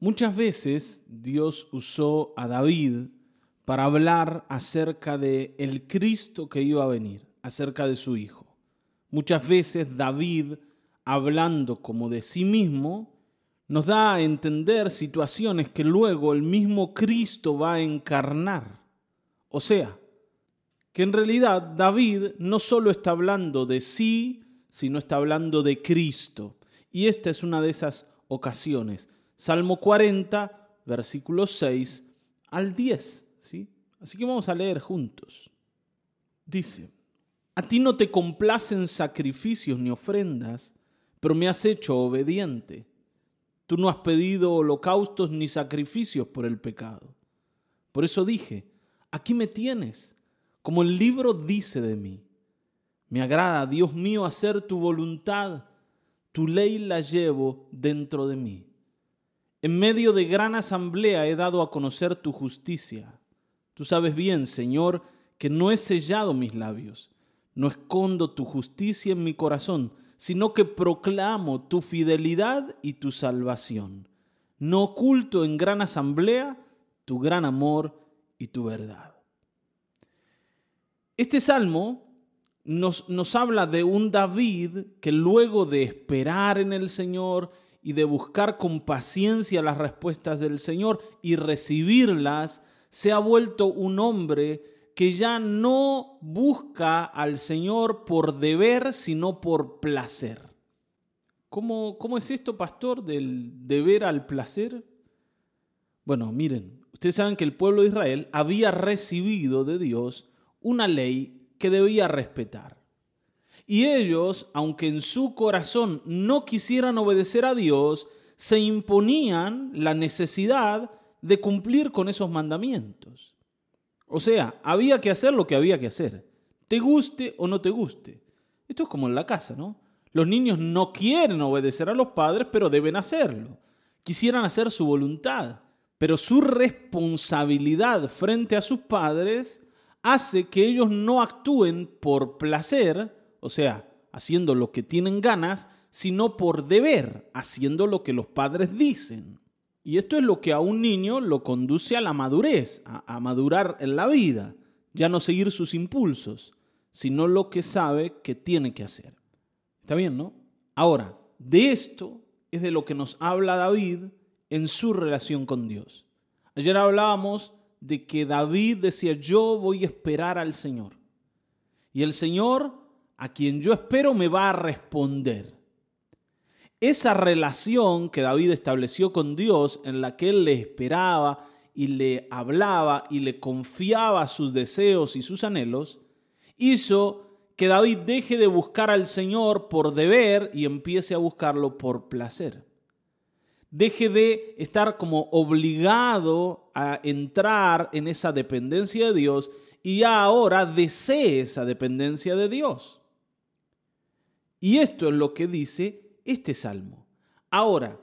Muchas veces Dios usó a David para hablar acerca de el Cristo que iba a venir, acerca de su hijo. Muchas veces David, hablando como de sí mismo, nos da a entender situaciones que luego el mismo Cristo va a encarnar. O sea, que en realidad David no solo está hablando de sí, sino está hablando de Cristo. Y esta es una de esas ocasiones. Salmo 40, versículos 6 al 10. ¿sí? Así que vamos a leer juntos. Dice, a ti no te complacen sacrificios ni ofrendas, pero me has hecho obediente. Tú no has pedido holocaustos ni sacrificios por el pecado. Por eso dije, aquí me tienes como el libro dice de mí. Me agrada, Dios mío, hacer tu voluntad. Tu ley la llevo dentro de mí. En medio de gran asamblea he dado a conocer tu justicia. Tú sabes bien, Señor, que no he sellado mis labios. No escondo tu justicia en mi corazón, sino que proclamo tu fidelidad y tu salvación. No oculto en gran asamblea tu gran amor y tu verdad. Este salmo nos, nos, habla de un David que luego de esperar en el Señor y de buscar con paciencia las respuestas del Señor y recibirlas, se ha vuelto un hombre que ya no busca al Señor por deber, sino por placer. ¿Cómo, cómo es esto, pastor, del deber al placer? Bueno, miren, ustedes saben que el pueblo de Israel había recibido de Dios una ley que debía respetar. Y ellos, aunque en su corazón no quisieran obedecer a Dios, se imponían la necesidad de cumplir con esos mandamientos. O sea, había que hacer lo que había que hacer, te guste o no te guste. Esto es como en la casa, ¿no? Los niños no quieren obedecer a los padres, pero deben hacerlo. Quisieran hacer su voluntad, pero su responsabilidad frente a sus padres hace que ellos no actúen por placer, o sea, haciendo lo que tienen ganas, sino por deber, haciendo lo que los padres dicen. Y esto es lo que a un niño lo conduce a la madurez, a, madurar en la vida, ya no seguir sus impulsos, sino lo que sabe que tiene que hacer. ¿Está bien, no? Ahora, de esto es de lo que nos habla David en su relación con Dios. Ayer hablábamos de que David decía, yo voy a esperar al Señor. Y el Señor, a quien yo espero, me va a responder. Esa relación que David estableció con Dios, en la que él le esperaba y le hablaba y le confiaba sus deseos y sus anhelos, hizo que David deje de buscar al Señor por deber y empiece a buscarlo por placer deje de estar como obligado a entrar en esa dependencia de Dios y ahora desee esa dependencia de Dios. Y esto es lo que dice este salmo. Ahora,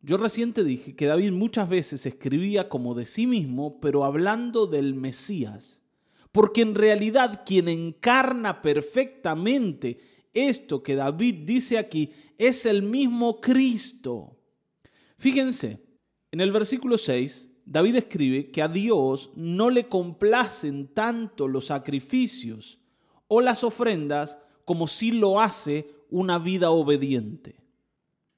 yo reciente dije que David muchas veces escribía como de sí mismo, pero hablando del Mesías, porque en realidad quien encarna perfectamente esto que David dice aquí es el mismo Cristo. Fíjense, en el versículo 6, David escribe que a Dios no le complacen tanto los sacrificios o las ofrendas como si lo hace una vida obediente.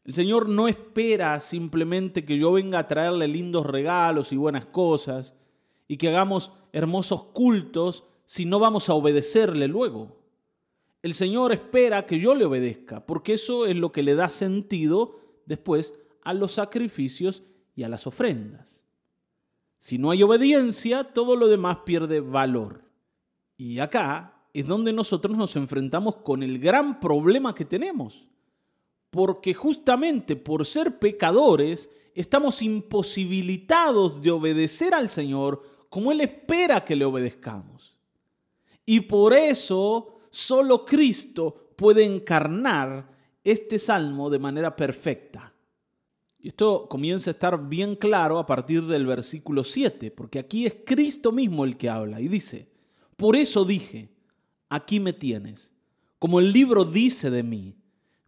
El Señor no espera simplemente que yo venga a traerle lindos regalos y buenas cosas y que hagamos hermosos cultos si no vamos a obedecerle luego. El Señor espera que yo le obedezca, porque eso es lo que le da sentido después a los sacrificios y a las ofrendas. Si no hay obediencia, todo lo demás pierde valor. Y acá es donde nosotros nos enfrentamos con el gran problema que tenemos. Porque justamente por ser pecadores, estamos imposibilitados de obedecer al Señor como Él espera que le obedezcamos. Y por eso solo Cristo puede encarnar este salmo de manera perfecta. Y esto comienza a estar bien claro a partir del versículo 7, porque aquí es Cristo mismo el que habla y dice, por eso dije, aquí me tienes, como el libro dice de mí,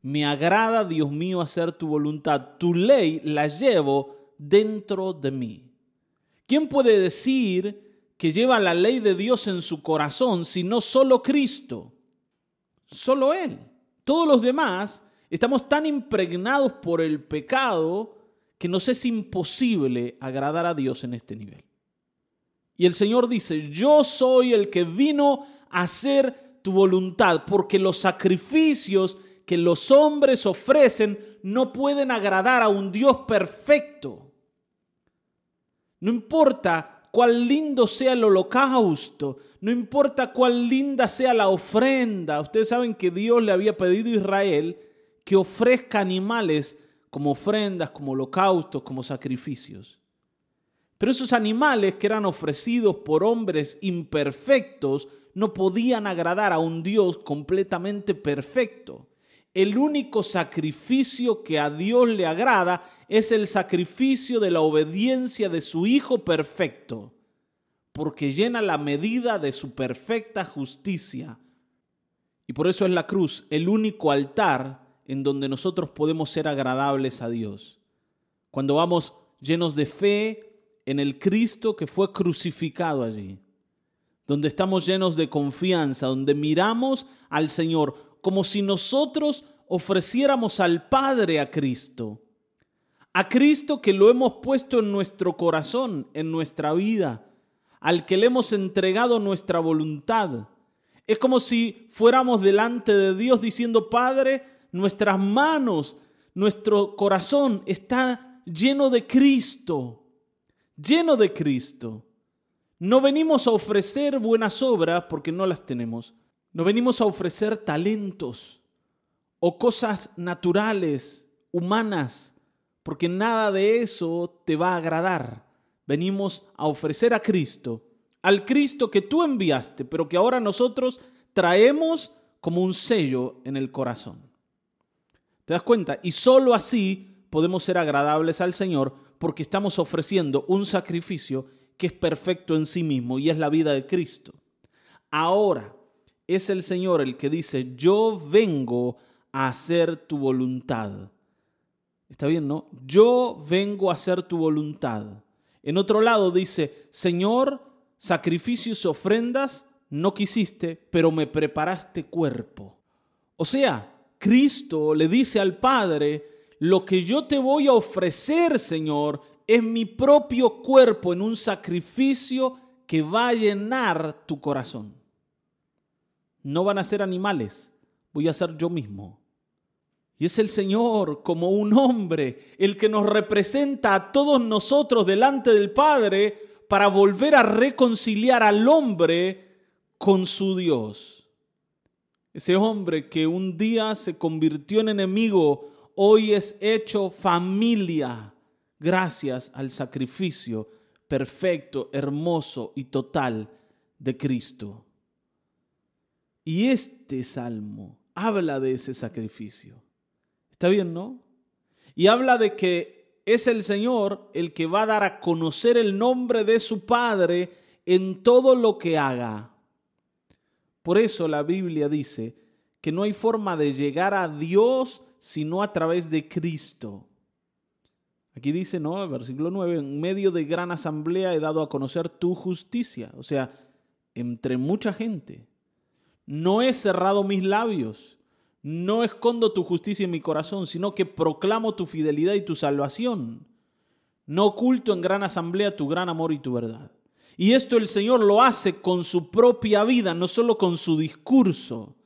me agrada, Dios mío, hacer tu voluntad, tu ley la llevo dentro de mí. ¿Quién puede decir que lleva la ley de Dios en su corazón si no solo Cristo? Solo Él. Todos los demás estamos tan impregnados por el pecado que nos es imposible agradar a Dios en este nivel. Y el Señor dice, yo soy el que vino hacer tu voluntad, porque los sacrificios que los hombres ofrecen no pueden agradar a un Dios perfecto. No importa cuál lindo sea el holocausto, no importa cuál linda sea la ofrenda. Ustedes saben que Dios le había pedido a Israel que ofrezca animales como ofrendas, como holocaustos, como sacrificios. Pero esos animales que eran ofrecidos por hombres imperfectos no podían agradar a un Dios completamente perfecto. El único sacrificio que a Dios le agrada es el sacrificio de la obediencia de su Hijo perfecto, porque llena la medida de su perfecta justicia. Y por eso es la cruz el único altar en donde nosotros podemos ser agradables a Dios. Cuando vamos llenos de fe en el Cristo que fue crucificado allí donde estamos llenos de confianza, donde miramos al Señor como si nosotros ofreciéramos al Padre a Cristo. A Cristo que lo hemos puesto en nuestro corazón, en nuestra vida, al que le hemos entregado nuestra voluntad. Es como si fuéramos delante de Dios diciendo, Padre, nuestras manos, nuestro corazón está lleno de Cristo, lleno de Cristo. No venimos a ofrecer buenas obras porque no las tenemos. No venimos a ofrecer talentos o cosas naturales, humanas, porque nada de eso te va a agradar. Venimos a ofrecer a Cristo, al Cristo que tú enviaste, pero que ahora nosotros traemos como un sello en el corazón. ¿Te das cuenta? Y solo así podemos ser agradables al Señor porque estamos ofreciendo un sacrificio que es perfecto en sí mismo y es la vida de Cristo. Ahora es el Señor el que dice, yo vengo a hacer tu voluntad. ¿Está bien, no? Yo vengo a hacer tu voluntad. En otro lado dice, Señor, sacrificios y ofrendas no quisiste, pero me preparaste cuerpo. O sea, Cristo le dice al Padre, lo que yo te voy a ofrecer, Señor, es mi propio cuerpo en un sacrificio que va a llenar tu corazón. No van a ser animales, voy a ser yo mismo. Y es el Señor como un hombre, el que nos representa a todos nosotros delante del Padre para volver a reconciliar al hombre con su Dios. Ese hombre que un día se convirtió en enemigo, hoy es hecho familia gracias al sacrificio perfecto, hermoso y total de Cristo. Y este salmo habla de ese sacrificio. ¿Está bien, no? Y habla de que es el Señor el que va a dar a conocer el nombre de su Padre en todo lo que haga. Por eso la Biblia dice que no hay forma de llegar a Dios sino a través de Cristo. Aquí dice, ¿no? Versículo 9, en medio de gran asamblea he dado a conocer tu justicia. O sea, entre mucha gente. No he cerrado mis labios, no escondo tu justicia en mi corazón, sino que proclamo tu fidelidad y tu salvación. No oculto en gran asamblea tu gran amor y tu verdad. Y esto el Señor lo hace con su propia vida, no solo con su discurso.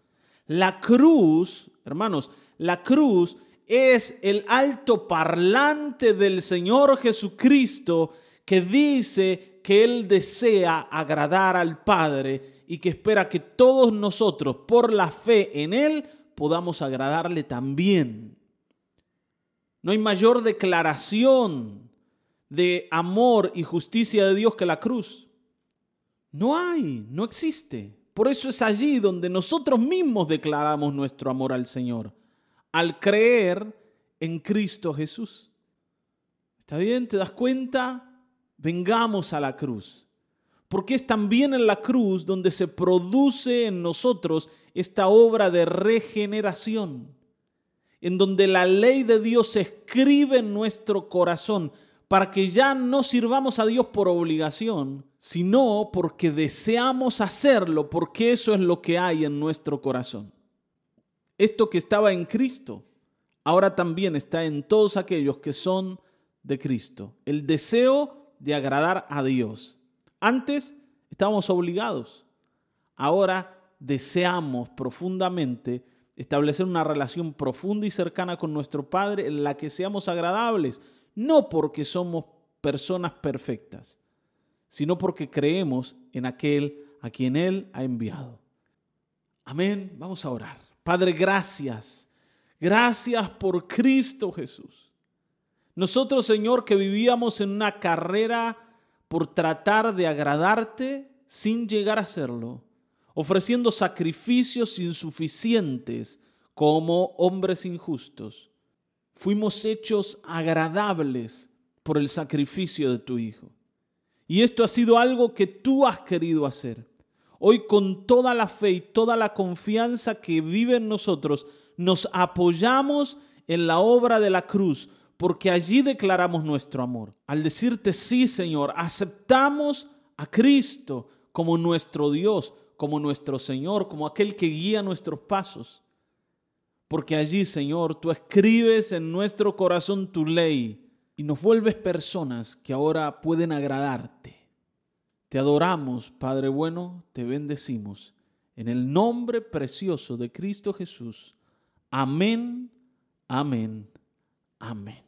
La cruz, hermanos, la cruz es el alto parlante del Señor Jesucristo que dice que Él desea agradar al Padre y que espera que todos nosotros, por la fe en Él, podamos agradarle también. No hay mayor declaración de amor y justicia de Dios que la cruz. No hay, no existe. Por eso es allí donde nosotros mismos declaramos nuestro amor al Señor al creer en Cristo Jesús. ¿Está bien? ¿Te das cuenta? Vengamos a la cruz. Porque es también en la cruz donde se produce en nosotros esta obra de regeneración, en donde la ley de Dios se escribe en nuestro corazón para que ya no sirvamos a Dios por obligación, sino porque deseamos hacerlo, porque eso es lo que hay en nuestro corazón. Esto que estaba en Cristo, ahora también está en todos aquellos que son de Cristo. El deseo de agradar a Dios. Antes estábamos obligados, ahora deseamos profundamente establecer una relación profunda y cercana con nuestro Padre en la que seamos agradables no porque somos personas perfectas, sino porque creemos en aquel a quien Él ha enviado. Amén. Vamos a orar. Padre, gracias. Gracias por Cristo Jesús. Nosotros, Señor, que vivíamos en una carrera por tratar de agradarte sin llegar a hacerlo, ofreciendo sacrificios insuficientes como hombres injustos fuimos hechos agradables por el sacrificio de tu Hijo. Y esto ha sido algo que tú has querido hacer. Hoy con toda la fe y toda la confianza que vive en nosotros, nos apoyamos en la obra de la cruz, porque allí declaramos nuestro amor. Al decirte sí, Señor, aceptamos a Cristo como nuestro Dios, como nuestro Señor, como aquel que guía nuestros pasos porque allí, Señor, tú escribes en nuestro corazón tu ley y nos vuelves personas que ahora pueden agradarte. Te adoramos, Padre bueno, te bendecimos. En el nombre precioso de Cristo Jesús. Amén, amén, amén.